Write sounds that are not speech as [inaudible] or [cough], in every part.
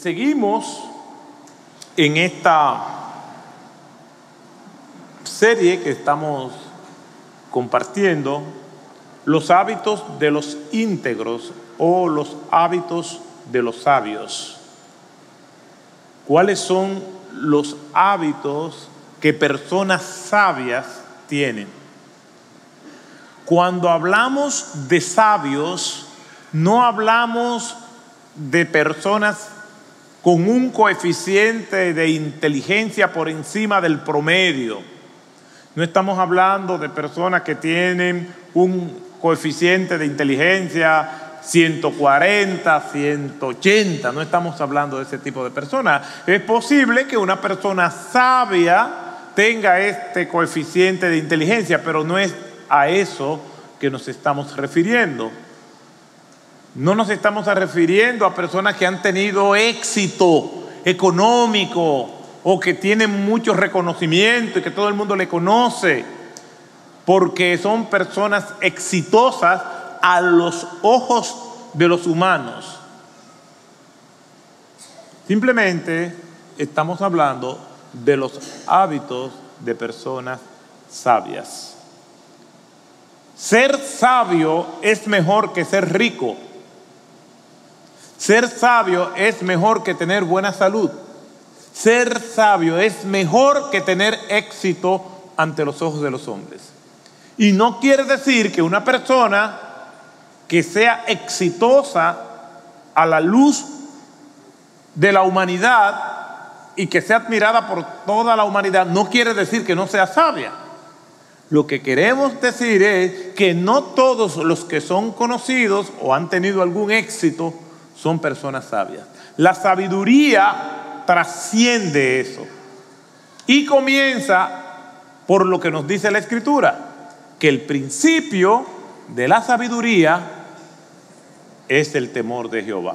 seguimos en esta serie que estamos compartiendo, los hábitos de los íntegros o los hábitos de los sabios. ¿Cuáles son los hábitos que personas sabias tienen? Cuando hablamos de sabios, no hablamos de personas con un coeficiente de inteligencia por encima del promedio. No estamos hablando de personas que tienen un coeficiente de inteligencia 140, 180, no estamos hablando de ese tipo de personas. Es posible que una persona sabia tenga este coeficiente de inteligencia, pero no es a eso que nos estamos refiriendo. No nos estamos refiriendo a personas que han tenido éxito económico o que tienen mucho reconocimiento y que todo el mundo le conoce, porque son personas exitosas a los ojos de los humanos. Simplemente estamos hablando de los hábitos de personas sabias. Ser sabio es mejor que ser rico. Ser sabio es mejor que tener buena salud. Ser sabio es mejor que tener éxito ante los ojos de los hombres. Y no quiere decir que una persona que sea exitosa a la luz de la humanidad y que sea admirada por toda la humanidad, no quiere decir que no sea sabia. Lo que queremos decir es que no todos los que son conocidos o han tenido algún éxito son personas sabias. La sabiduría trasciende eso y comienza por lo que nos dice la escritura, que el principio de la sabiduría es el temor de Jehová.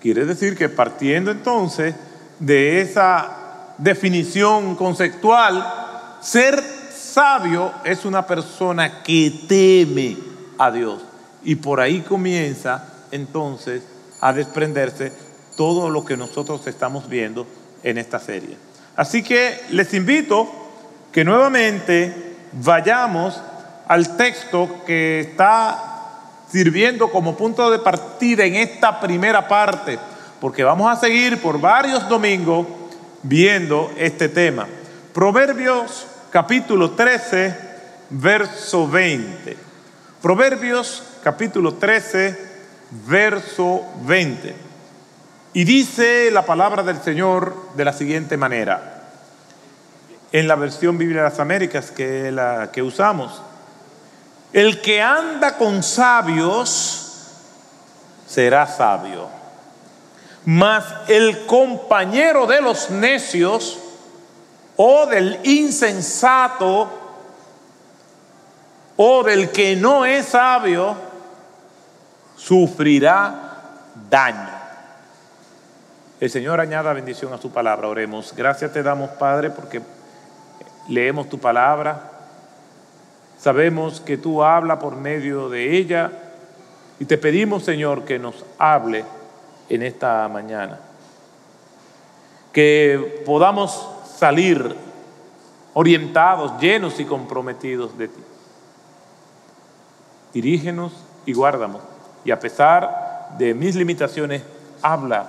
Quiere decir que partiendo entonces de esa definición conceptual, ser sabio es una persona que teme a Dios. Y por ahí comienza entonces a desprenderse todo lo que nosotros estamos viendo en esta serie. Así que les invito que nuevamente vayamos al texto que está sirviendo como punto de partida en esta primera parte, porque vamos a seguir por varios domingos viendo este tema. Proverbios capítulo 13, verso 20. Proverbios capítulo 13, verso 20. Y dice la palabra del Señor de la siguiente manera. En la versión Biblia de las Américas, que la que usamos. El que anda con sabios será sabio. Mas el compañero de los necios o del insensato o del que no es sabio sufrirá daño. El Señor añada bendición a su palabra. Oremos. Gracias te damos, Padre, porque leemos tu palabra. Sabemos que tú hablas por medio de ella y te pedimos, Señor, que nos hable en esta mañana. Que podamos salir orientados, llenos y comprometidos de ti. Dirígenos y guárdamos y a pesar de mis limitaciones, habla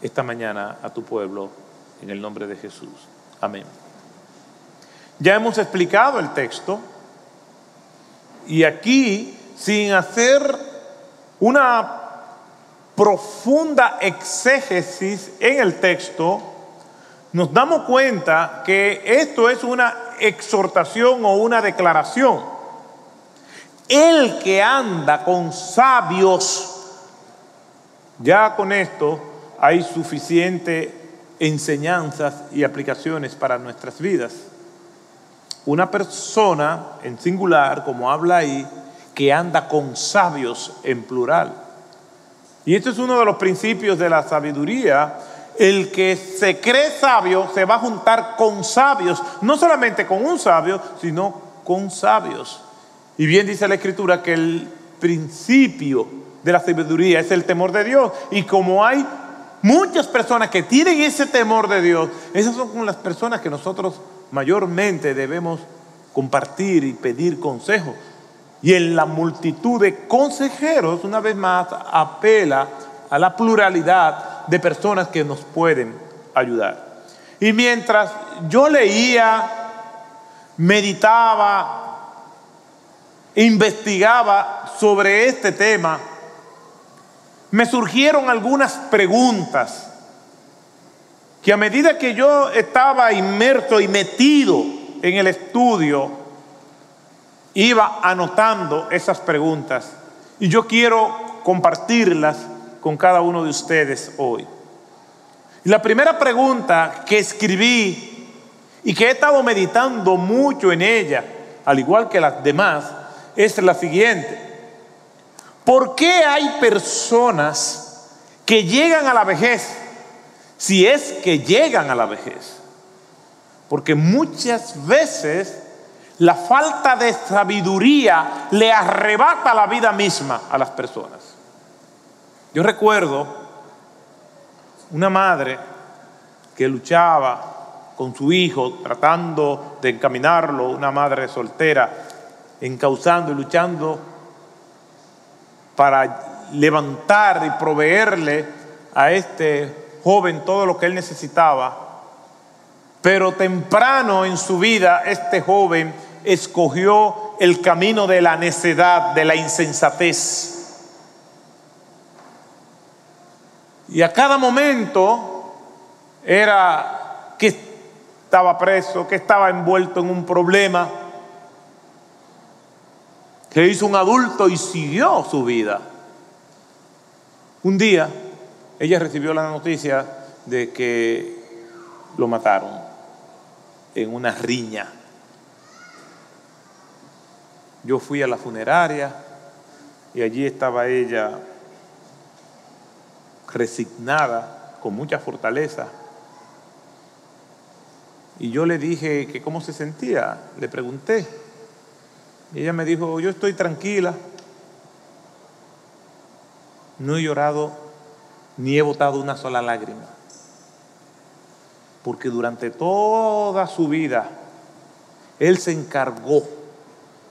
esta mañana a tu pueblo en el nombre de Jesús. Amén. Ya hemos explicado el texto y aquí, sin hacer una profunda exégesis en el texto, nos damos cuenta que esto es una exhortación o una declaración. El que anda con sabios, ya con esto hay suficiente enseñanzas y aplicaciones para nuestras vidas. Una persona en singular, como habla ahí, que anda con sabios en plural. Y esto es uno de los principios de la sabiduría. El que se cree sabio se va a juntar con sabios, no solamente con un sabio, sino con sabios. Y bien dice la Escritura que el principio de la sabiduría es el temor de Dios. Y como hay Muchas personas que tienen ese temor de Dios, esas son las personas que nosotros mayormente debemos compartir y pedir consejos. Y en la multitud de consejeros, una vez más, apela a la pluralidad de personas que nos pueden ayudar. Y mientras yo leía, meditaba, investigaba sobre este tema, me surgieron algunas preguntas que a medida que yo estaba inmerso y metido en el estudio, iba anotando esas preguntas. Y yo quiero compartirlas con cada uno de ustedes hoy. la primera pregunta que escribí y que he estado meditando mucho en ella, al igual que las demás, es la siguiente. ¿Por qué hay personas que llegan a la vejez? Si es que llegan a la vejez. Porque muchas veces la falta de sabiduría le arrebata la vida misma a las personas. Yo recuerdo una madre que luchaba con su hijo tratando de encaminarlo, una madre soltera, encauzando y luchando para levantar y proveerle a este joven todo lo que él necesitaba. Pero temprano en su vida este joven escogió el camino de la necedad, de la insensatez. Y a cada momento era que estaba preso, que estaba envuelto en un problema, que hizo un adulto y siguió su vida. Un día ella recibió la noticia de que lo mataron en una riña. Yo fui a la funeraria y allí estaba ella resignada, con mucha fortaleza. Y yo le dije que cómo se sentía, le pregunté. Y ella me dijo, yo estoy tranquila, no he llorado ni he botado una sola lágrima. Porque durante toda su vida, Él se encargó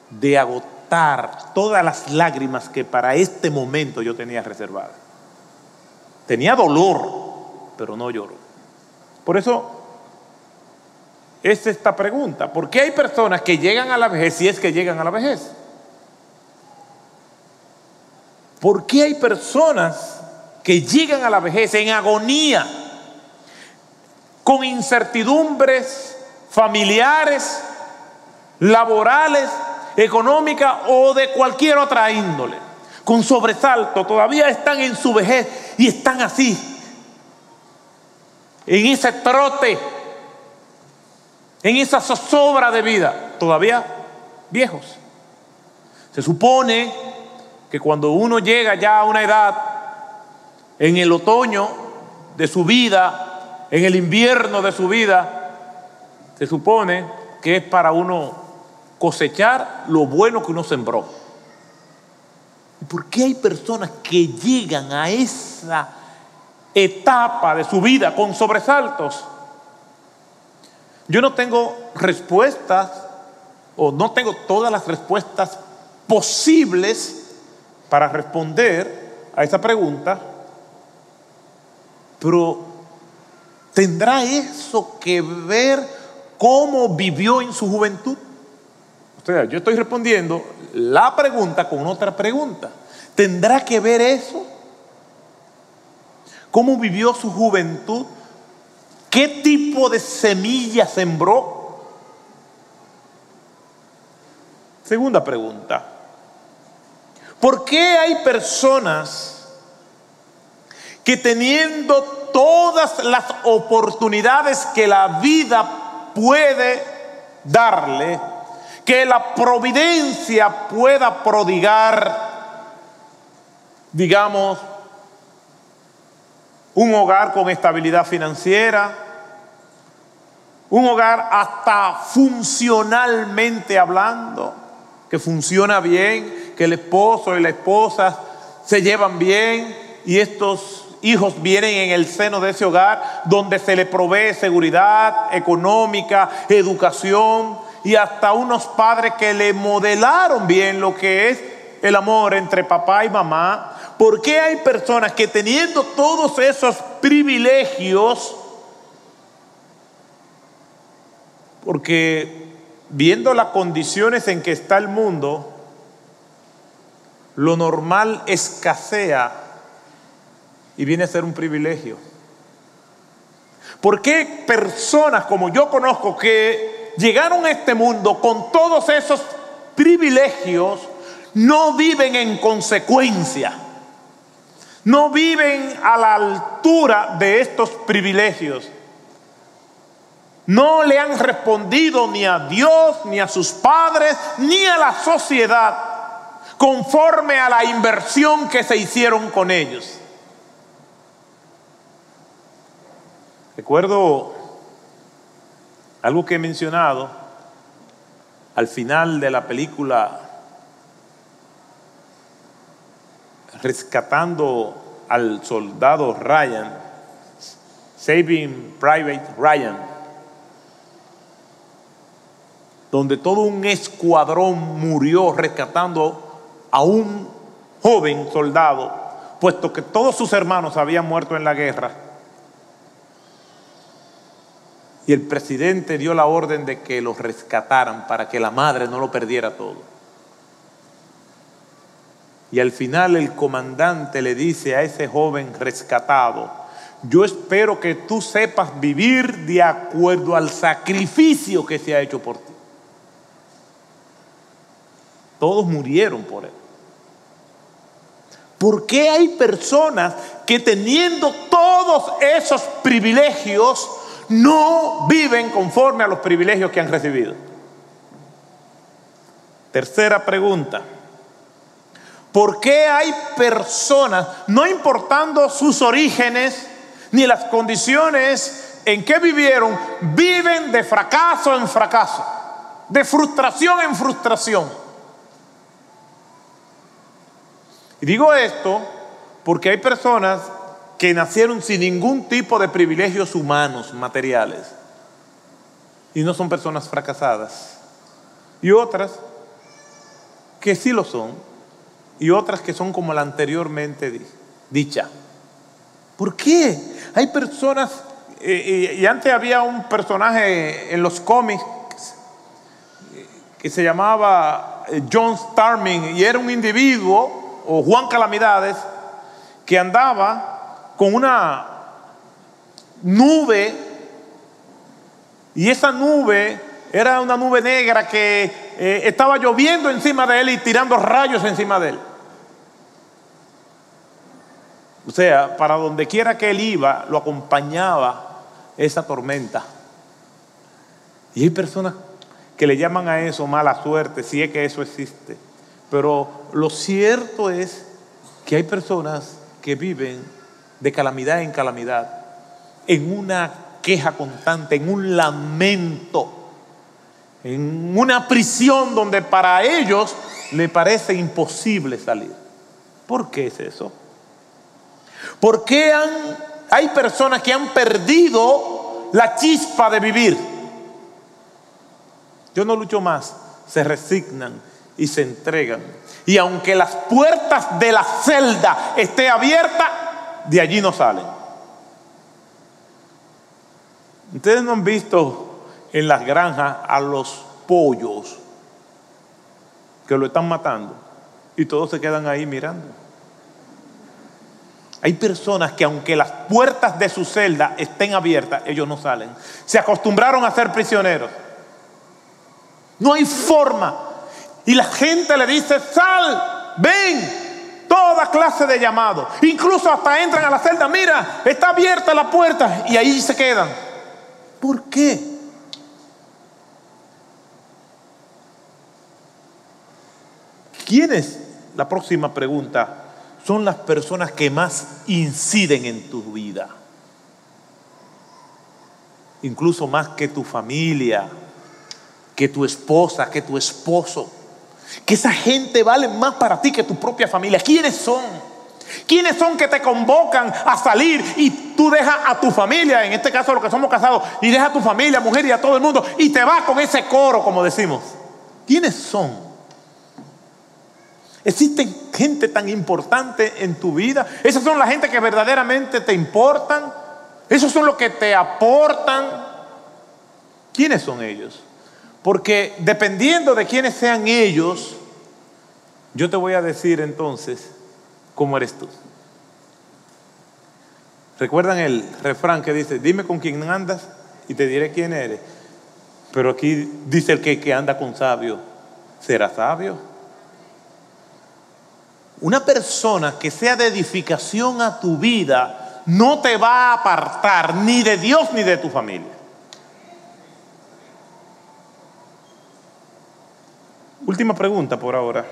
de agotar todas las lágrimas que para este momento yo tenía reservadas. Tenía dolor, pero no lloró. Por eso es esta pregunta. ¿Por qué hay personas que llegan a la vejez si es que llegan a la vejez? ¿Por qué hay personas que llegan a la vejez en agonía, con incertidumbres familiares, laborales, económicas o de cualquier otra índole? Con sobresalto, todavía están en su vejez y están así, en ese trote en esa zozobra de vida, todavía viejos. Se supone que cuando uno llega ya a una edad, en el otoño de su vida, en el invierno de su vida, se supone que es para uno cosechar lo bueno que uno sembró. ¿Por qué hay personas que llegan a esa etapa de su vida con sobresaltos? Yo no tengo respuestas o no tengo todas las respuestas posibles para responder a esa pregunta, pero ¿tendrá eso que ver cómo vivió en su juventud? O sea, yo estoy respondiendo la pregunta con otra pregunta. ¿Tendrá que ver eso? ¿Cómo vivió su juventud? ¿Qué tipo de semilla sembró? Segunda pregunta. ¿Por qué hay personas que teniendo todas las oportunidades que la vida puede darle, que la providencia pueda prodigar, digamos, un hogar con estabilidad financiera, un hogar hasta funcionalmente hablando, que funciona bien, que el esposo y la esposa se llevan bien y estos hijos vienen en el seno de ese hogar donde se le provee seguridad económica, educación y hasta unos padres que le modelaron bien lo que es el amor entre papá y mamá. ¿Por qué hay personas que teniendo todos esos privilegios, porque viendo las condiciones en que está el mundo, lo normal escasea y viene a ser un privilegio. ¿Por qué personas como yo conozco que llegaron a este mundo con todos esos privilegios no viven en consecuencia? No viven a la altura de estos privilegios. No le han respondido ni a Dios, ni a sus padres, ni a la sociedad conforme a la inversión que se hicieron con ellos. Recuerdo algo que he mencionado al final de la película Rescatando al soldado Ryan, Saving Private Ryan, donde todo un escuadrón murió rescatando a un joven soldado, puesto que todos sus hermanos habían muerto en la guerra y el presidente dio la orden de que lo rescataran para que la madre no lo perdiera todo. Y al final el comandante le dice a ese joven rescatado, yo espero que tú sepas vivir de acuerdo al sacrificio que se ha hecho por ti. Todos murieron por él. ¿Por qué hay personas que teniendo todos esos privilegios no viven conforme a los privilegios que han recibido. Tercera pregunta. ¿Por qué hay personas, no importando sus orígenes ni las condiciones en que vivieron, viven de fracaso en fracaso, de frustración en frustración? Y digo esto porque hay personas que nacieron sin ningún tipo de privilegios humanos, materiales, y no son personas fracasadas. Y otras que sí lo son, y otras que son como la anteriormente dicha. ¿Por qué? Hay personas, eh, y antes había un personaje en los cómics que se llamaba eh, John Starming, y era un individuo, o Juan Calamidades, que andaba con una nube y esa nube era una nube negra que eh, estaba lloviendo encima de él y tirando rayos encima de él. O sea, para donde quiera que él iba, lo acompañaba esa tormenta. Y hay personas que le llaman a eso mala suerte, si es que eso existe. Pero lo cierto es que hay personas que viven de calamidad en calamidad, en una queja constante, en un lamento, en una prisión donde para ellos le parece imposible salir. ¿Por qué es eso? ¿Por qué hay personas que han perdido la chispa de vivir? Yo no lucho más, se resignan y se entregan. Y aunque las puertas de la celda estén abiertas, de allí no salen. Ustedes no han visto en las granjas a los pollos que lo están matando y todos se quedan ahí mirando. Hay personas que aunque las puertas de su celda estén abiertas, ellos no salen. Se acostumbraron a ser prisioneros. No hay forma. Y la gente le dice, sal, ven, toda clase de llamados. Incluso hasta entran a la celda, mira, está abierta la puerta y ahí se quedan. ¿Por qué? ¿Quiénes? La próxima pregunta. Son las personas que más inciden en tu vida. Incluso más que tu familia, que tu esposa, que tu esposo. Que esa gente vale más para ti que tu propia familia. ¿Quiénes son? ¿Quiénes son que te convocan a salir y tú dejas a tu familia, en este caso los que somos casados, y dejas a tu familia, mujer y a todo el mundo, y te vas con ese coro, como decimos? ¿Quiénes son? ¿Existen gente tan importante en tu vida? ¿Esas son la gente que verdaderamente te importan? ¿Esos son los que te aportan? ¿Quiénes son ellos? Porque dependiendo de quiénes sean ellos, yo te voy a decir entonces cómo eres tú. ¿Recuerdan el refrán que dice, dime con quién andas y te diré quién eres? Pero aquí dice el que, que anda con sabio, ¿será sabio? Una persona que sea de edificación a tu vida no te va a apartar ni de Dios ni de tu familia. Última pregunta por ahora.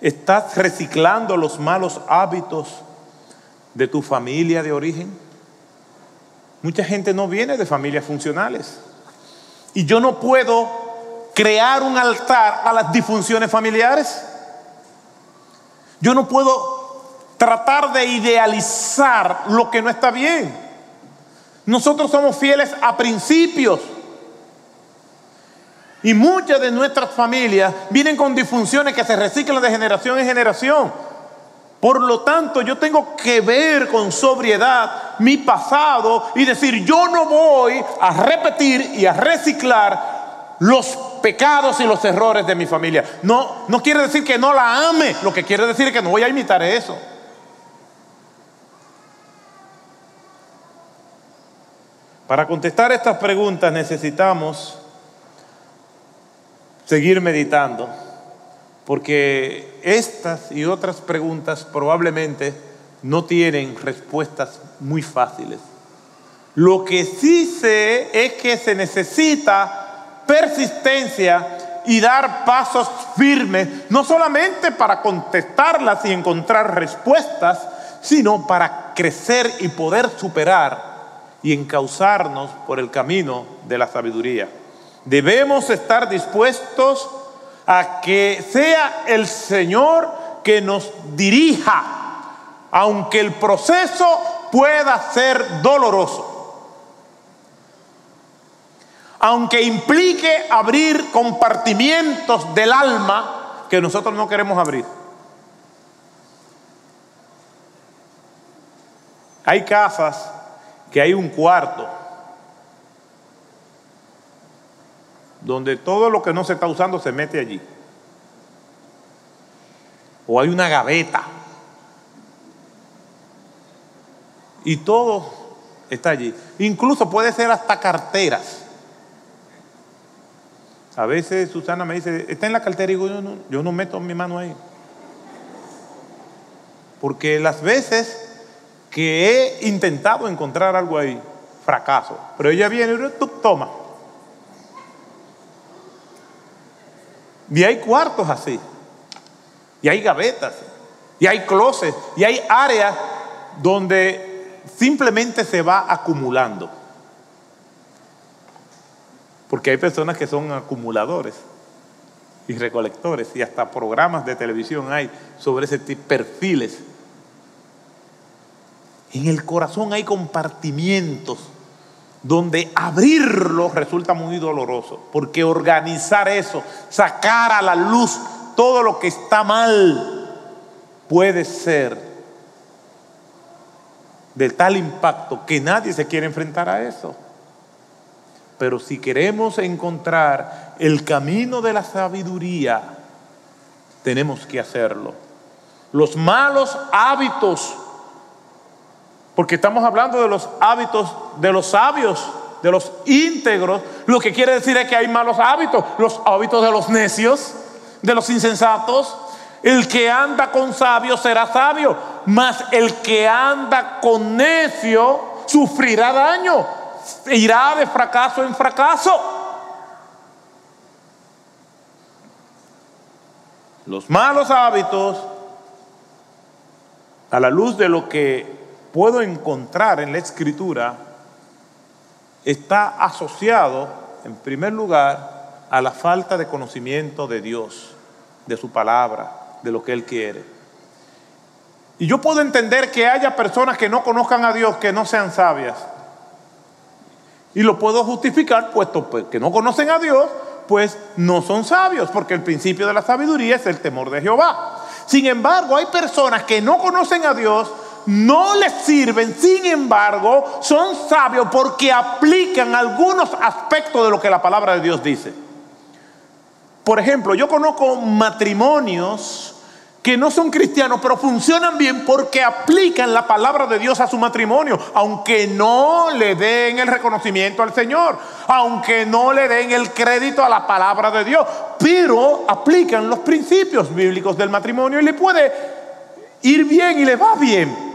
¿Estás reciclando los malos hábitos de tu familia de origen? Mucha gente no viene de familias funcionales. Y yo no puedo crear un altar a las disfunciones familiares. Yo no puedo tratar de idealizar lo que no está bien. Nosotros somos fieles a principios. Y muchas de nuestras familias vienen con disfunciones que se reciclan de generación en generación. Por lo tanto, yo tengo que ver con sobriedad mi pasado y decir, yo no voy a repetir y a reciclar los pecados y los errores de mi familia. No, no quiere decir que no la ame, lo que quiere decir es que no voy a imitar eso. Para contestar estas preguntas necesitamos seguir meditando, porque estas y otras preguntas probablemente no tienen respuestas muy fáciles. Lo que sí sé es que se necesita persistencia y dar pasos firmes, no solamente para contestarlas y encontrar respuestas, sino para crecer y poder superar y encauzarnos por el camino de la sabiduría. Debemos estar dispuestos a que sea el Señor que nos dirija, aunque el proceso pueda ser doloroso. Aunque implique abrir compartimientos del alma que nosotros no queremos abrir. Hay casas que hay un cuarto donde todo lo que no se está usando se mete allí. O hay una gaveta. Y todo está allí. Incluso puede ser hasta carteras. A veces Susana me dice, está en la cartera y digo, yo no, meto mi mano ahí. Porque las veces que he intentado encontrar algo ahí, fracaso. Pero ella viene y tú toma. Y hay cuartos así. Y hay gavetas. Y hay closets. Y hay áreas donde simplemente se va acumulando. Porque hay personas que son acumuladores y recolectores. Y hasta programas de televisión hay sobre ese tipo de perfiles. En el corazón hay compartimientos donde abrirlo resulta muy doloroso, porque organizar eso, sacar a la luz todo lo que está mal, puede ser de tal impacto que nadie se quiere enfrentar a eso. Pero si queremos encontrar el camino de la sabiduría, tenemos que hacerlo. Los malos hábitos porque estamos hablando de los hábitos de los sabios, de los íntegros. Lo que quiere decir es que hay malos hábitos. Los hábitos de los necios, de los insensatos. El que anda con sabio será sabio, mas el que anda con necio sufrirá daño, irá de fracaso en fracaso. Los malos hábitos, a la luz de lo que puedo encontrar en la escritura está asociado, en primer lugar, a la falta de conocimiento de Dios, de su palabra, de lo que Él quiere. Y yo puedo entender que haya personas que no conozcan a Dios, que no sean sabias. Y lo puedo justificar, puesto pues, que no conocen a Dios, pues no son sabios, porque el principio de la sabiduría es el temor de Jehová. Sin embargo, hay personas que no conocen a Dios, no les sirven, sin embargo, son sabios porque aplican algunos aspectos de lo que la palabra de Dios dice. Por ejemplo, yo conozco matrimonios que no son cristianos, pero funcionan bien porque aplican la palabra de Dios a su matrimonio, aunque no le den el reconocimiento al Señor, aunque no le den el crédito a la palabra de Dios, pero aplican los principios bíblicos del matrimonio y le puede ir bien y le va bien.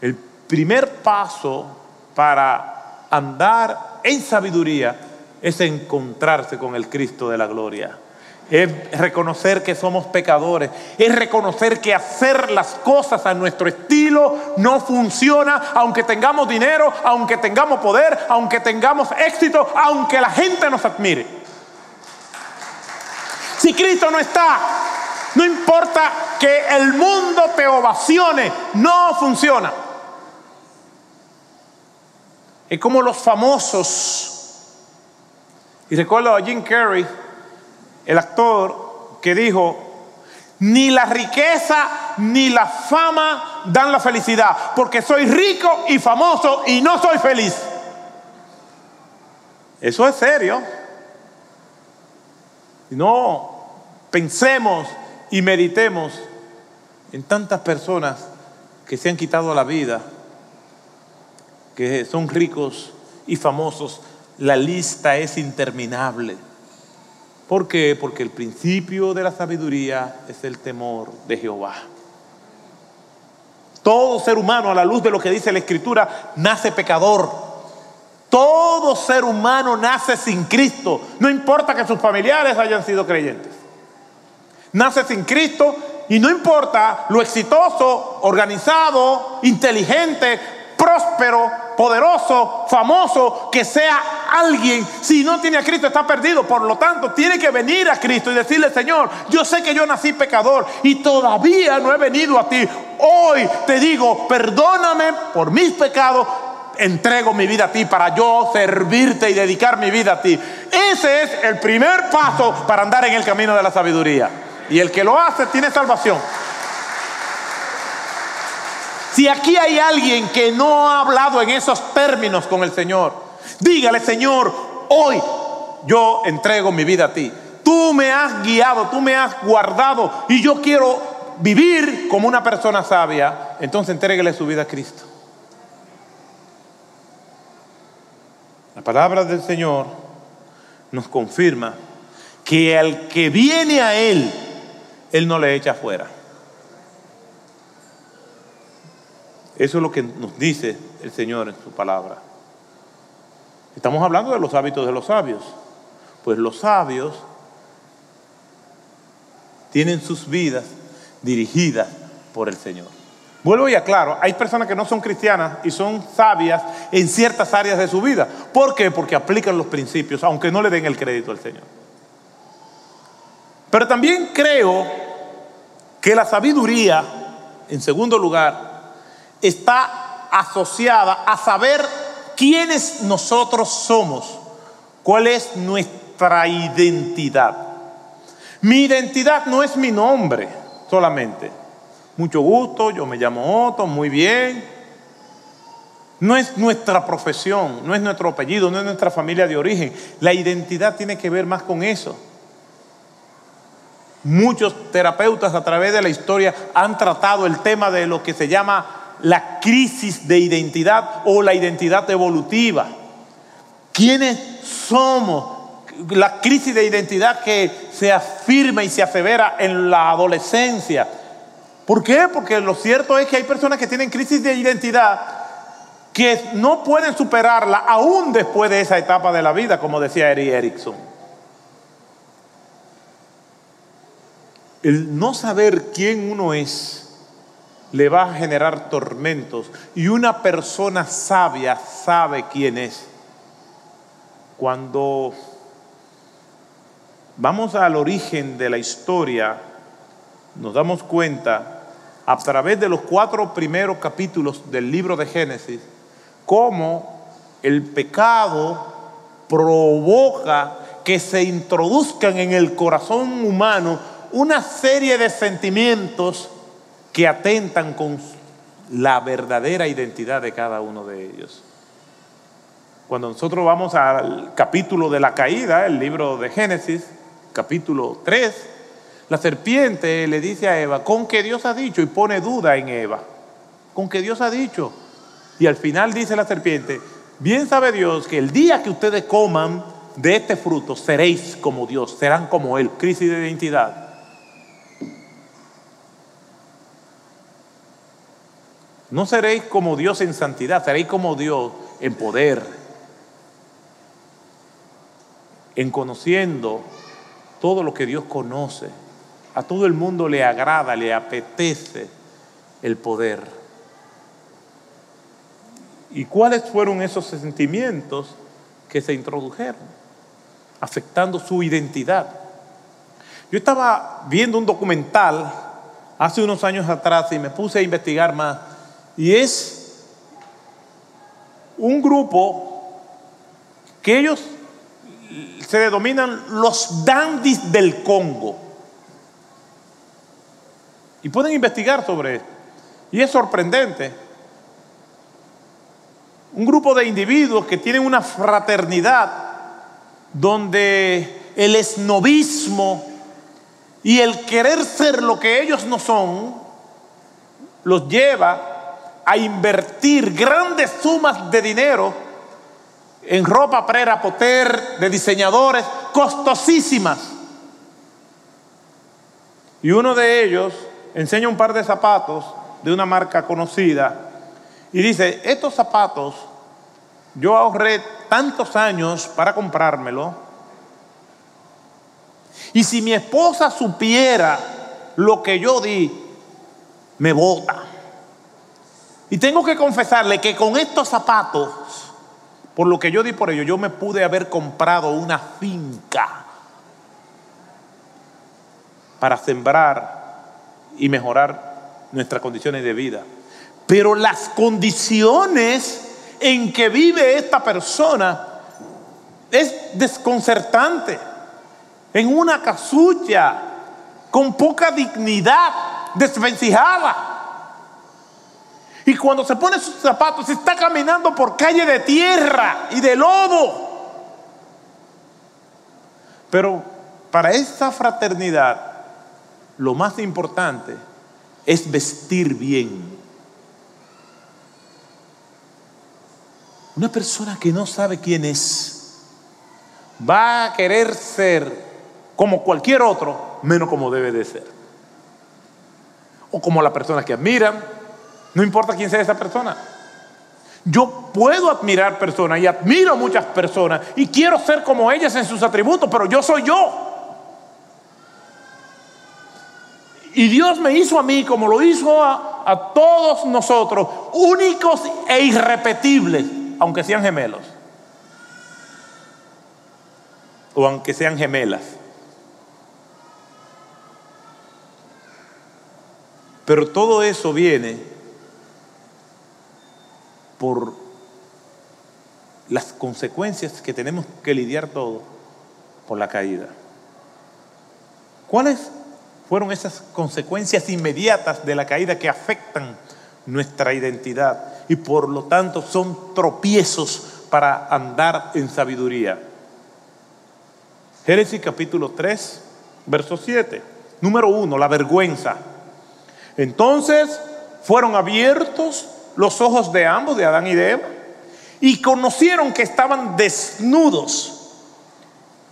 El primer paso para andar en sabiduría es encontrarse con el Cristo de la gloria. Es reconocer que somos pecadores. Es reconocer que hacer las cosas a nuestro estilo no funciona, aunque tengamos dinero, aunque tengamos poder, aunque tengamos éxito, aunque la gente nos admire. Si Cristo no está, no importa que el mundo te ovacione, no funciona. Es como los famosos. Y recuerdo a Jim Carrey, el actor, que dijo, ni la riqueza ni la fama dan la felicidad, porque soy rico y famoso y no soy feliz. Eso es serio. No pensemos y meditemos en tantas personas que se han quitado la vida que son ricos y famosos, la lista es interminable. ¿Por qué? Porque el principio de la sabiduría es el temor de Jehová. Todo ser humano, a la luz de lo que dice la Escritura, nace pecador. Todo ser humano nace sin Cristo. No importa que sus familiares hayan sido creyentes. Nace sin Cristo y no importa lo exitoso, organizado, inteligente, próspero, poderoso, famoso, que sea alguien, si no tiene a Cristo está perdido. Por lo tanto, tiene que venir a Cristo y decirle, Señor, yo sé que yo nací pecador y todavía no he venido a ti. Hoy te digo, perdóname por mis pecados, entrego mi vida a ti para yo servirte y dedicar mi vida a ti. Ese es el primer paso para andar en el camino de la sabiduría. Y el que lo hace tiene salvación. Si aquí hay alguien que no ha hablado en esos términos con el Señor, dígale, Señor, hoy yo entrego mi vida a ti. Tú me has guiado, tú me has guardado y yo quiero vivir como una persona sabia. Entonces entréguele su vida a Cristo. La palabra del Señor nos confirma que al que viene a Él, Él no le echa fuera. Eso es lo que nos dice el Señor en su palabra. Estamos hablando de los hábitos de los sabios. Pues los sabios tienen sus vidas dirigidas por el Señor. Vuelvo y aclaro, hay personas que no son cristianas y son sabias en ciertas áreas de su vida. ¿Por qué? Porque aplican los principios, aunque no le den el crédito al Señor. Pero también creo que la sabiduría, en segundo lugar, está asociada a saber quiénes nosotros somos, cuál es nuestra identidad. Mi identidad no es mi nombre solamente. Mucho gusto, yo me llamo Otto, muy bien. No es nuestra profesión, no es nuestro apellido, no es nuestra familia de origen. La identidad tiene que ver más con eso. Muchos terapeutas a través de la historia han tratado el tema de lo que se llama la crisis de identidad o la identidad evolutiva. ¿Quiénes somos? La crisis de identidad que se afirma y se asevera en la adolescencia. ¿Por qué? Porque lo cierto es que hay personas que tienen crisis de identidad que no pueden superarla aún después de esa etapa de la vida, como decía Eric Erickson. El no saber quién uno es le va a generar tormentos. Y una persona sabia sabe quién es. Cuando vamos al origen de la historia, nos damos cuenta a través de los cuatro primeros capítulos del libro de Génesis cómo el pecado provoca que se introduzcan en el corazón humano una serie de sentimientos que atentan con la verdadera identidad de cada uno de ellos. Cuando nosotros vamos al capítulo de la caída, el libro de Génesis, capítulo 3, la serpiente le dice a Eva, con que Dios ha dicho, y pone duda en Eva, con que Dios ha dicho. Y al final dice la serpiente, bien sabe Dios que el día que ustedes coman de este fruto, seréis como Dios, serán como Él, crisis de identidad. No seréis como Dios en santidad, seréis como Dios en poder, en conociendo todo lo que Dios conoce a todo el mundo le agrada, le apetece el poder. ¿Y cuáles fueron esos sentimientos que se introdujeron, afectando su identidad? Yo estaba viendo un documental hace unos años atrás y me puse a investigar más, y es un grupo que ellos se denominan los dandis del Congo. Y pueden investigar sobre esto. Y es sorprendente. Un grupo de individuos que tienen una fraternidad donde el esnovismo y el querer ser lo que ellos no son los lleva a invertir grandes sumas de dinero en ropa prera poter de diseñadores costosísimas. Y uno de ellos enseña un par de zapatos de una marca conocida y dice, estos zapatos yo ahorré tantos años para comprármelo y si mi esposa supiera lo que yo di, me bota. Y tengo que confesarle que con estos zapatos, por lo que yo di por ellos, yo me pude haber comprado una finca para sembrar y mejorar nuestras condiciones de vida. Pero las condiciones en que vive esta persona es desconcertante. En una casulla, con poca dignidad, desvencijada. Y cuando se pone sus zapatos, está caminando por calle de tierra y de lodo. Pero para esta fraternidad, lo más importante es vestir bien. Una persona que no sabe quién es va a querer ser como cualquier otro, menos como debe de ser. O como la persona que admiran, no importa quién sea esa persona. Yo puedo admirar personas y admiro a muchas personas y quiero ser como ellas en sus atributos, pero yo soy yo. Y Dios me hizo a mí como lo hizo a, todos nosotros, únicos e irrepetibles, aunque sean gemelos. O aunque sean gemelas. Pero todo eso viene por las consecuencias que tenemos que lidiar todos por la caída. ¿Cuál es fueron esas consecuencias inmediatas de la caída que afectan nuestra identidad y por lo tanto son tropiezos para andar en sabiduría. Génesis capítulo 3, verso 7. Número 1, la vergüenza. Entonces fueron abiertos los ojos de ambos, de Adán y de Eva, y conocieron que estaban desnudos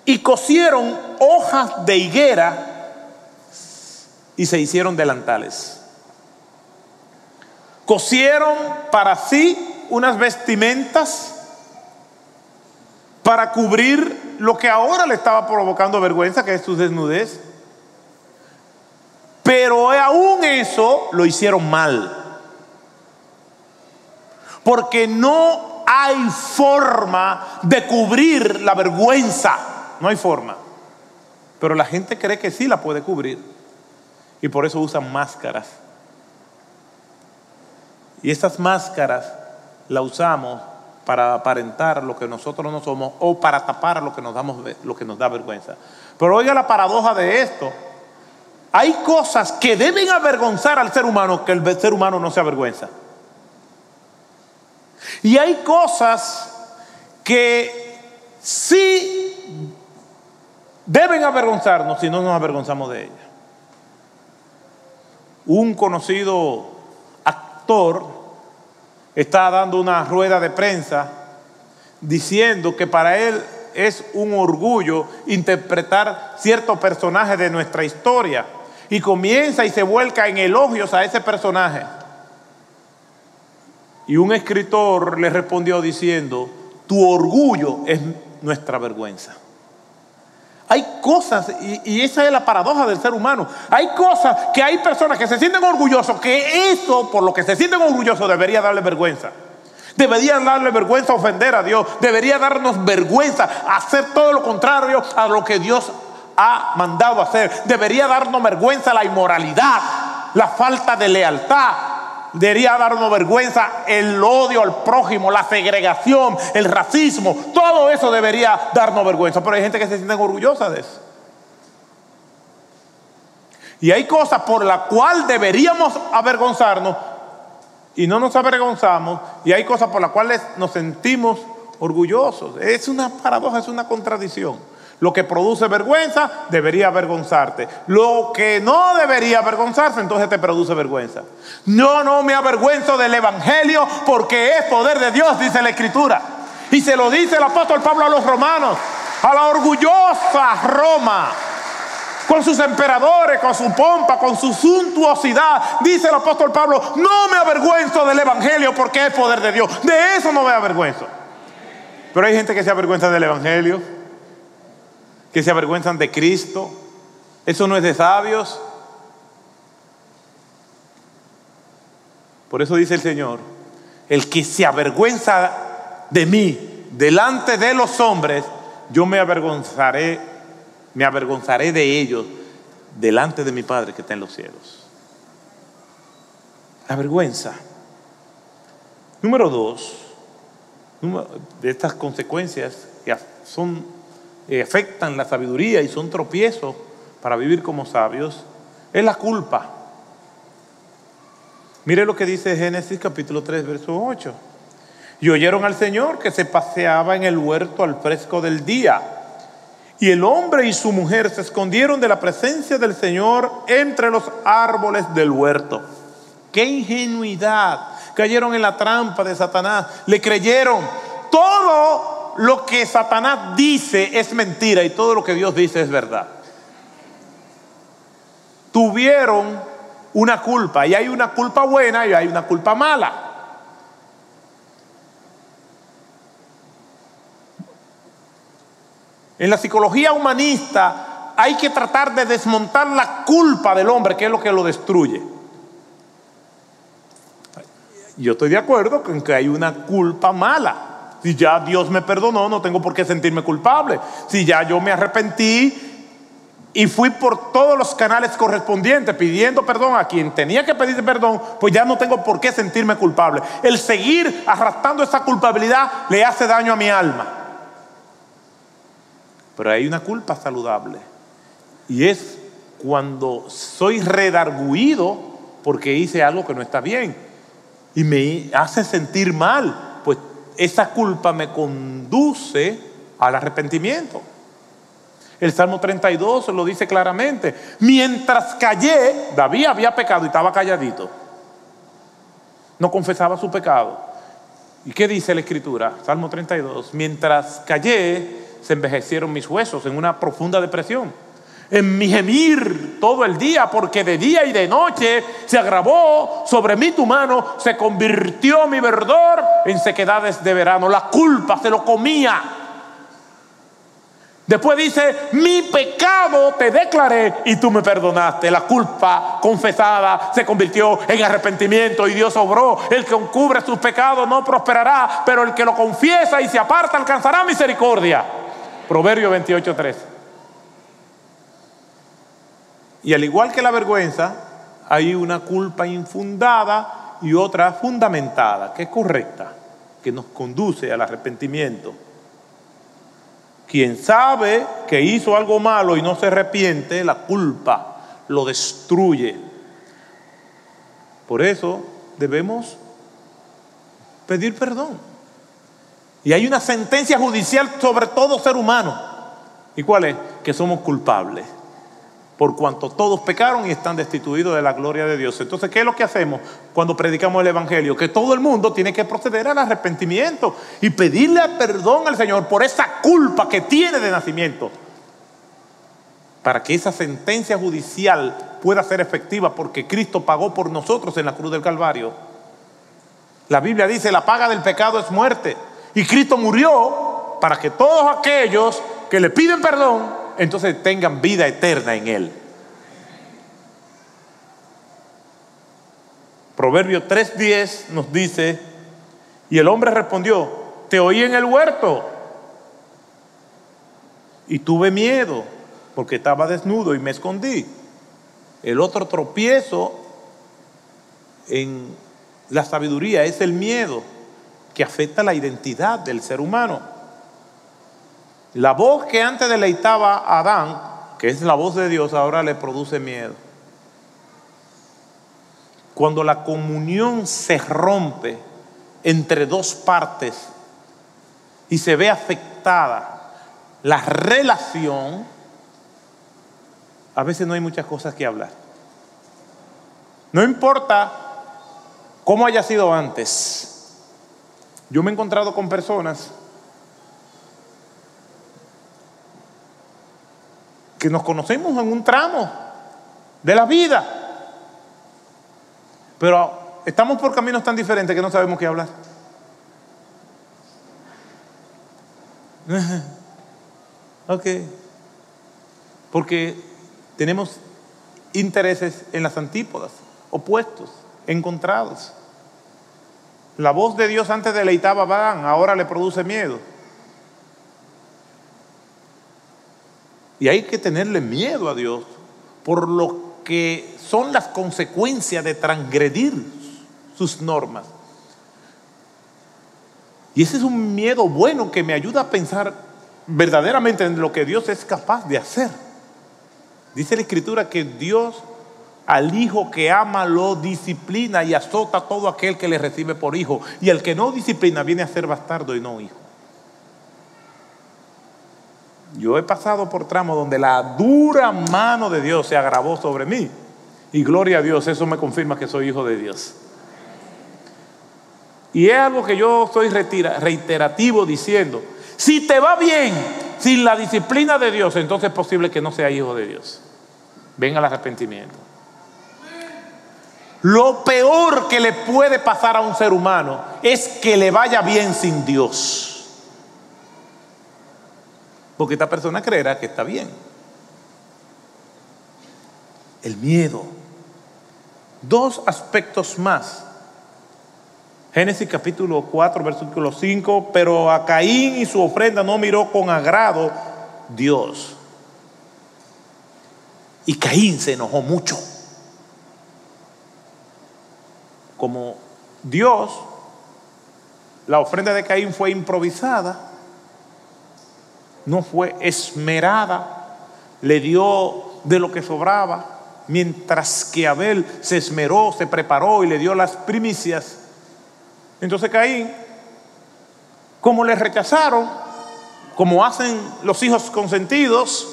y cosieron hojas de higuera y se hicieron delantales. Cosieron para sí unas vestimentas para cubrir lo que ahora le estaba provocando vergüenza, que es su desnudez. Pero aún eso lo hicieron mal. Porque no hay forma de cubrir la vergüenza. No hay forma. Pero la gente cree que sí la puede cubrir. Y por eso usan máscaras. Y esas máscaras las usamos para aparentar lo que nosotros no somos o para tapar lo que nos, damos, lo que nos da vergüenza. Pero oiga la paradoja de esto. Hay cosas que deben avergonzar al ser humano que el ser humano no se avergüenza. Y hay cosas que sí deben avergonzarnos si no nos avergonzamos de ellas. Un conocido actor está dando una rueda de prensa diciendo que para él es un orgullo interpretar cierto personaje de nuestra historia y comienza y se vuelca en elogios a ese personaje. Y un escritor le respondió diciendo, tu orgullo es nuestra vergüenza. Hay cosas, y, esa es la paradoja del ser humano, hay cosas que hay personas que se sienten orgullosos, que eso por lo que se sienten orgullosos debería darle vergüenza. Debería darle vergüenza ofender a Dios, debería darnos vergüenza hacer todo lo contrario a lo que Dios ha mandado hacer. Debería darnos vergüenza la inmoralidad, la falta de lealtad, debería darnos vergüenza el odio al prójimo, la segregación, el racismo, todo eso debería darnos vergüenza. Pero hay gente que se siente orgullosa de eso. Y hay cosas por las cuales deberíamos avergonzarnos y no nos avergonzamos. Y hay cosas por las cuales nos sentimos orgullosos. Es una paradoja, es una contradicción. Lo que produce vergüenza debería avergonzarte. Lo que no debería avergonzarse, entonces te produce vergüenza. No, no me avergüenzo del Evangelio porque es poder de Dios, dice la Escritura. Y se lo dice el apóstol Pablo a los romanos, a la orgullosa Roma, con sus emperadores, con su pompa, con su suntuosidad. Dice el apóstol Pablo, no me avergüenzo del Evangelio porque es poder de Dios. De eso no me avergüenzo. Pero hay gente que se avergüenza del Evangelio que se avergüenzan de Cristo. Eso no es de sabios. Por eso dice el Señor, el que se avergüenza de mí delante de los hombres, yo me avergonzaré, me avergonzaré de ellos delante de mi Padre que está en los cielos. La vergüenza. Número dos, de estas consecuencias que son eh, afectan la sabiduría y son tropiezos para vivir como sabios, es la culpa. Mire lo que dice Génesis capítulo 3, verso 8. Y oyeron al Señor que se paseaba en el huerto al fresco del día. Y el hombre y su mujer se escondieron de la presencia del Señor entre los árboles del huerto. ¡Qué ingenuidad! Cayeron en la trampa de Satanás, le creyeron. Todo lo que Satanás dice es mentira y todo lo que Dios dice es verdad. Tuvieron una culpa y hay una culpa buena y hay una culpa mala. En la psicología humanista hay que tratar de desmontar la culpa del hombre, que es lo que lo destruye. Yo estoy de acuerdo con que hay una culpa mala. Si ya Dios me perdonó, no tengo por qué sentirme culpable. Si ya yo me arrepentí y fui por todos los canales correspondientes pidiendo perdón a quien tenía que pedir perdón, pues ya no tengo por qué sentirme culpable. El seguir arrastrando esa culpabilidad le hace daño a mi alma. Pero hay una culpa saludable. Y es cuando soy redarguido porque hice algo que no está bien. Y me hace sentir mal esa culpa me conduce al arrepentimiento. El Salmo 32 lo dice claramente. Mientras callé, David había pecado y estaba calladito. No confesaba su pecado. ¿Y qué dice la Escritura? Salmo 32. Mientras callé, se envejecieron mis huesos en una profunda depresión en mi gemir todo el día, porque de día y de noche se agravó sobre mí tu mano, se convirtió mi verdor en sequedades de verano. La culpa se lo comía. Después dice, mi pecado te declaré y tú me perdonaste. La culpa confesada se convirtió en arrepentimiento y Dios obró. El que encubre sus pecados no prosperará, pero el que lo confiesa y se aparta alcanzará misericordia. Proverbio 28, 13. Y al igual que la vergüenza, hay una culpa infundada y otra fundamentada, que es correcta, que nos conduce al arrepentimiento. Quien sabe que hizo algo malo y no se arrepiente, la culpa lo destruye. Por eso debemos pedir perdón. Y hay una sentencia judicial sobre todo ser humano. ¿Y cuál es? Que somos culpables por cuanto todos pecaron y están destituidos de la gloria de Dios. Entonces, ¿qué es lo que hacemos cuando predicamos el Evangelio? Que todo el mundo tiene que proceder al arrepentimiento y pedirle perdón al Señor por esa culpa que tiene de nacimiento, para que esa sentencia judicial pueda ser efectiva, porque Cristo pagó por nosotros en la cruz del Calvario. La Biblia dice, la paga del pecado es muerte, y Cristo murió para que todos aquellos que le piden perdón entonces tengan vida eterna en Él. Proverbio 3.10 nos dice, y el hombre respondió, te oí en el huerto y tuve miedo porque estaba desnudo y me escondí. El otro tropiezo en la sabiduría es el miedo que afecta la identidad del ser humano. La voz que antes deleitaba a Adán, que es la voz de Dios, ahora le produce miedo. Cuando la comunión se rompe entre dos partes y se ve afectada la relación, a veces no hay muchas cosas que hablar. No importa cómo haya sido antes. Yo me he encontrado con personas que nos conocemos en un tramo de la vida, pero estamos por caminos tan diferentes que no sabemos qué hablar. [laughs] ok, porque tenemos intereses en las antípodas, opuestos, encontrados. La voz de Dios antes deleitaba a Adán, ahora le produce miedo. Y hay que tenerle miedo a Dios por lo que son las consecuencias de transgredir sus normas. Y ese es un miedo bueno que me ayuda a pensar verdaderamente en lo que Dios es capaz de hacer. Dice la Escritura que Dios al hijo que ama lo disciplina y azota a todo aquel que le recibe por hijo. Y el que no disciplina viene a ser bastardo y no hijo. Yo he pasado por tramos donde la dura mano de Dios se agravó sobre mí. Y gloria a Dios, eso me confirma que soy hijo de Dios. Y es algo que yo estoy reiterativo diciendo. Si te va bien sin la disciplina de Dios, entonces es posible que no sea hijo de Dios. Venga el arrepentimiento. Lo peor que le puede pasar a un ser humano es que le vaya bien sin Dios. Porque esta persona creerá que está bien. El miedo. Dos aspectos más. Génesis capítulo 4, versículo 5, pero a Caín y su ofrenda no miró con agrado Dios. Y Caín se enojó mucho. Como Dios, la ofrenda de Caín fue improvisada, no fue esmerada, le dio de lo que sobraba, mientras que Abel se esmeró, se preparó y le dio las primicias. Entonces Caín, como le rechazaron, como hacen los hijos consentidos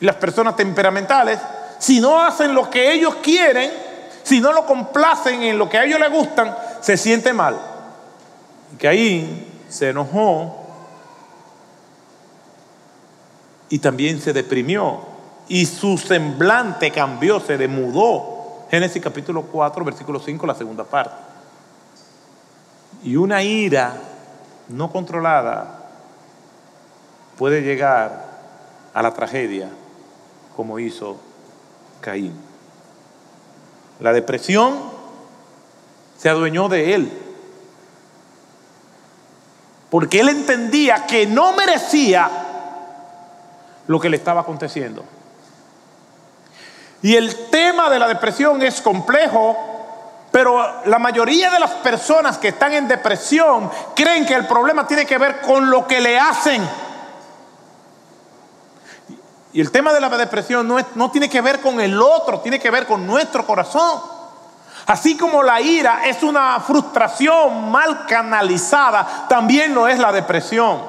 las personas temperamentales, si no hacen lo que ellos quieren, si no lo complacen en lo que a ellos les gustan, se siente mal. Caín se enojó y también se deprimió y su semblante cambió, se demudó. Génesis capítulo 4, versículo 5, la segunda parte. Y una ira no controlada puede llegar a la tragedia como hizo Caín. La depresión se adueñó de él. Porque él entendía que no merecía lo que le estaba aconteciendo. Y el tema de la depresión es complejo, pero la mayoría de las personas que están en depresión creen que el problema tiene que ver con lo que le hacen. Y el tema de la depresión no, no tiene que ver con el otro, tiene que ver con nuestro corazón. Así como la ira es una frustración mal canalizada, también lo es la depresión.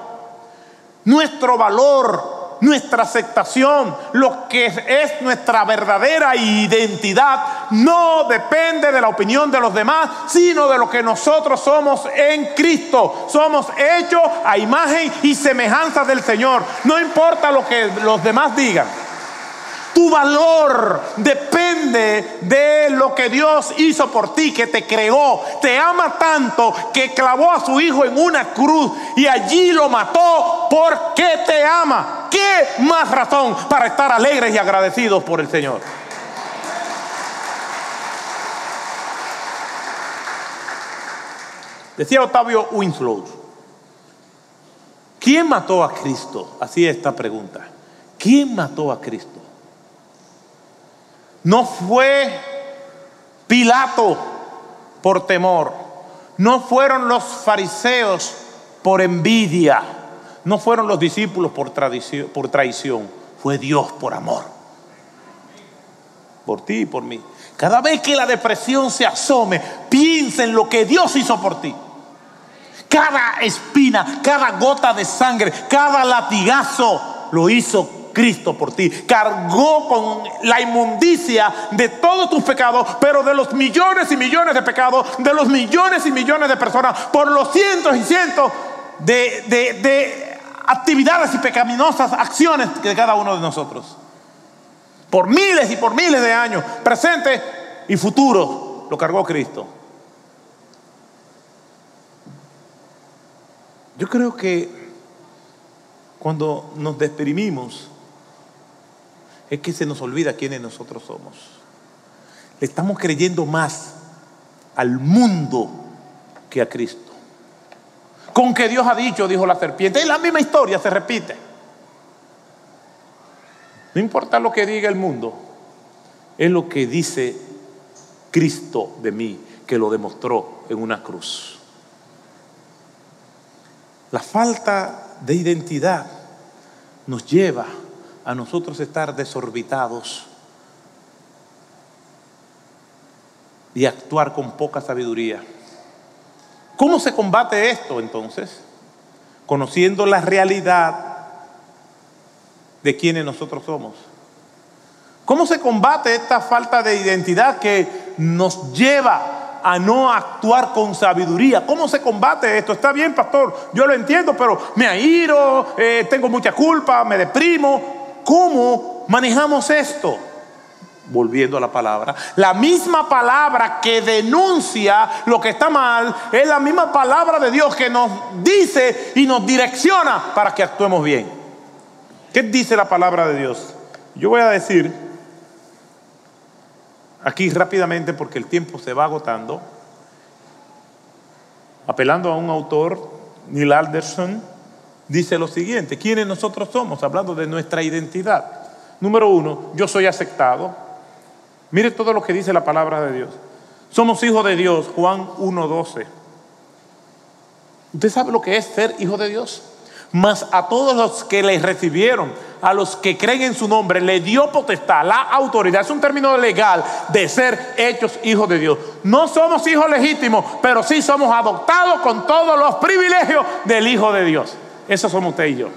Nuestro valor, nuestra aceptación, lo que es nuestra verdadera identidad, no depende de la opinión de los demás, sino de lo que nosotros somos en Cristo. Somos hechos a imagen y semejanza del Señor. No importa lo que los demás digan. Tu valor depende de lo que Dios hizo por ti, que te creó. Te ama tanto que clavó a su hijo en una cruz y allí lo mató porque te ama. ¿Qué más razón para estar alegres y agradecidos por el Señor? Decía Octavio Winslow, ¿quién mató a Cristo? Así es esta pregunta. ¿Quién mató a Cristo? No fue Pilato por temor. No fueron los fariseos por envidia. No fueron los discípulos por, traición. Fue Dios por amor. Por ti y por mí. Cada vez que la depresión se asome, piensa en lo que Dios hizo por ti. Cada espina, cada gota de sangre, cada latigazo lo hizo Cristo por ti. Cargó con la inmundicia de todos tus pecados, pero de los millones y millones de pecados, de los millones y millones de personas, por los cientos y cientos de, de actividades y pecaminosas acciones de cada uno de nosotros. Por miles y por miles de años, presente y futuro, lo cargó Cristo. Yo creo que cuando nos deprimimos, es que se nos olvida quiénes nosotros somos. Le estamos creyendo más al mundo que a Cristo. Con que Dios ha dicho, dijo la serpiente, es la misma historia, se repite. No importa lo que diga el mundo, es lo que dice Cristo de mí, que lo demostró en una cruz. La falta de identidad nos lleva a nosotros estar desorbitados y actuar con poca sabiduría. ¿Cómo se combate esto entonces? Conociendo la realidad de quienes nosotros somos. ¿Cómo se combate esta falta de identidad que nos lleva a no actuar con sabiduría? ¿Cómo se combate esto? Está bien, pastor, yo lo entiendo, pero me airo, eh, tengo mucha culpa, me deprimo. ¿Cómo manejamos esto? Volviendo a la palabra. La misma palabra que denuncia lo que está mal es la misma palabra de Dios que nos dice y nos direcciona para que actuemos bien. ¿Qué dice la palabra de Dios? Yo voy a decir aquí rápidamente porque el tiempo se va agotando, apelando a un autor, Neil Alderson, dice lo siguiente, ¿quiénes nosotros somos? Hablando de nuestra identidad. Número uno, yo soy aceptado. Mire todo lo que dice la palabra de Dios. Somos hijos de Dios, Juan 1.12. ¿Usted sabe lo que es ser hijo de Dios? Mas a todos los que le recibieron, a los que creen en su nombre, le dio potestad, la autoridad, es un término legal de ser hechos hijos de Dios. No somos hijos legítimos, pero sí somos adoptados con todos los privilegios del Hijo de Dios. Eso somos usted y yo.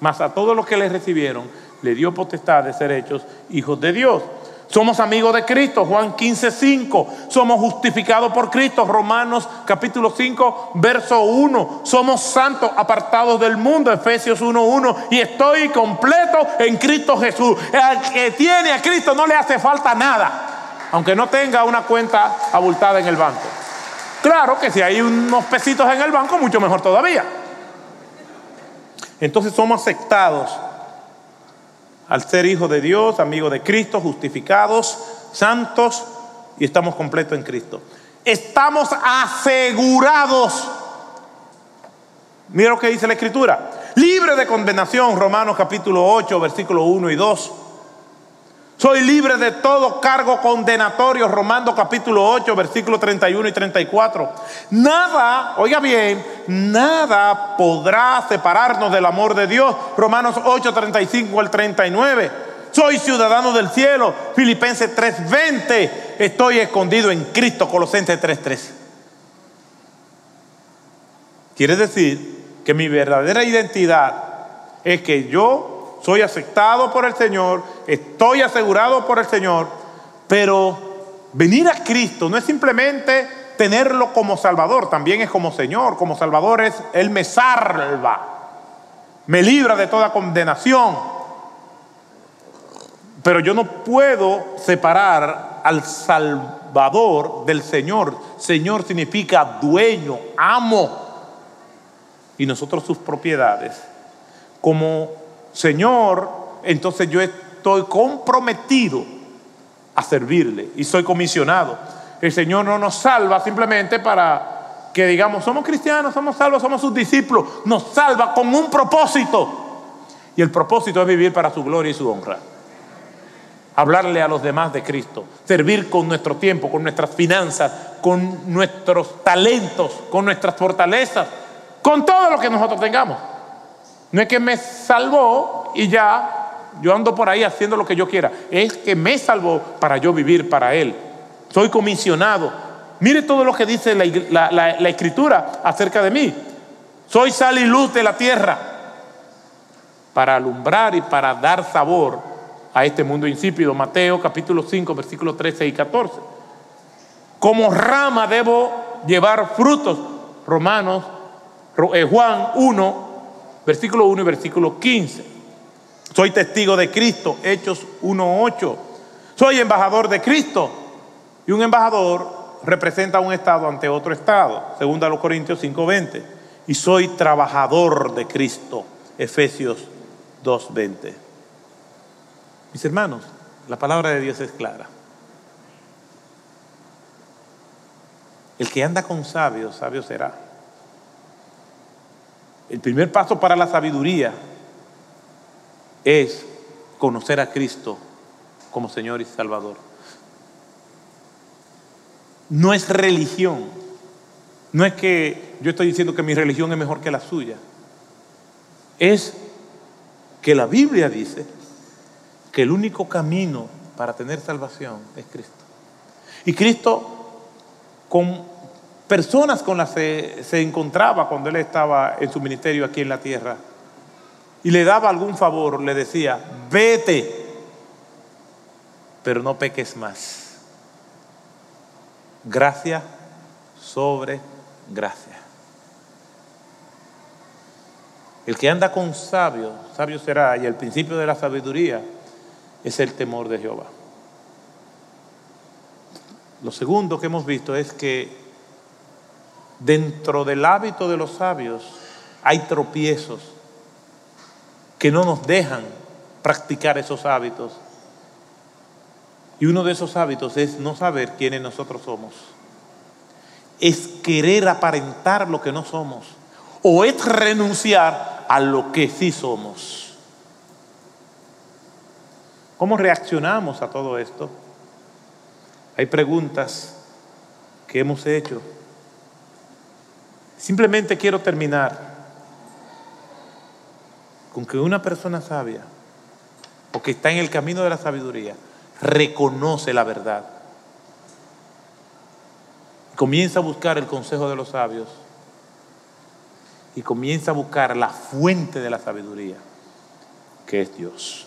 Mas a todos los que le recibieron, le dio potestad de ser hechos hijos de Dios. Somos amigos de Cristo, Juan 15, 5. Somos justificados por Cristo, Romanos capítulo 5, verso 1. Somos santos, apartados del mundo, Efesios 1, 1. Y estoy completo en Cristo Jesús. El que tiene a Cristo no le hace falta nada, aunque no tenga una cuenta abultada en el banco. Claro que si hay unos pesitos en el banco, mucho mejor todavía. Entonces somos aceptados al ser hijos de Dios, amigos de Cristo, justificados, santos y estamos completos en Cristo. Estamos asegurados. Mira lo que dice la Escritura. Libre de condenación, Romanos capítulo 8, versículo 1 y 2. Soy libre de todo cargo condenatorio, Romando capítulo 8, versículos 31 y 34. Nada, oiga bien, nada podrá separarnos del amor de Dios, Romanos 8, 35 al 39. Soy ciudadano del cielo, Filipenses 3, 20. Estoy escondido en Cristo, Colosenses 3, 13. Quiere decir que mi verdadera identidad es que yo soy aceptado por el Señor, estoy asegurado por el Señor, pero venir a Cristo no es simplemente tenerlo como Salvador, también es como Señor, como Salvador es, Él me salva, me libra de toda condenación. Pero yo no puedo separar al Salvador del Señor. Señor significa dueño, amo. Y nosotros sus propiedades. Como Señor, entonces yo estoy comprometido a servirle y soy comisionado. El Señor no nos salva simplemente para que digamos, somos cristianos, somos salvos, somos sus discípulos. Nos salva con un propósito. Y el propósito es vivir para su gloria y su honra. Hablarle a los demás de Cristo. Servir con nuestro tiempo, con nuestras finanzas, con nuestros talentos, con nuestras fortalezas, con todo lo que nosotros tengamos. No es que me salvó y ya yo ando por ahí haciendo lo que yo quiera. Es que me salvó para yo vivir para Él. Soy comisionado. Mire todo lo que dice la, escritura acerca de mí. Soy sal y luz de la tierra para alumbrar y para dar sabor a este mundo insípido. Mateo capítulo 5, versículos 13 y 14. Como rama debo llevar frutos. Romanos, eh, Juan 1, versículo 1 y versículo 15. Soy testigo de Cristo, Hechos 1.8. Soy embajador de Cristo. Y un embajador representa un estado ante otro estado, según a los Corintios 5.20. Y soy trabajador de Cristo, Efesios 2.20. Mis hermanos, la palabra de Dios es clara. El que anda con sabios, sabio será. El primer paso para la sabiduría es conocer a Cristo como Señor y Salvador. No es religión. No es que yo estoy diciendo que mi religión es mejor que la suya. Es que la Biblia dice que el único camino para tener salvación es Cristo. Y Cristo con personas con las que se encontraba cuando él estaba en su ministerio aquí en la tierra y le daba algún favor, le decía, vete, pero no peques más. Gracia sobre gracia. El que anda con sabio, sabio será, y el principio de la sabiduría es el temor de Jehová. Lo segundo que hemos visto es que dentro del hábito de los sabios hay tropiezos que no nos dejan practicar esos hábitos. Y uno de esos hábitos es no saber quiénes nosotros somos. Es querer aparentar lo que no somos. O es renunciar a lo que sí somos. ¿Cómo reaccionamos a todo esto? Hay preguntas que hemos hecho Simplemente quiero terminar con que una persona sabia o que está en el camino de la sabiduría reconoce la verdad. Comienza a buscar el consejo de los sabios y comienza a buscar la fuente de la sabiduría, que es Dios.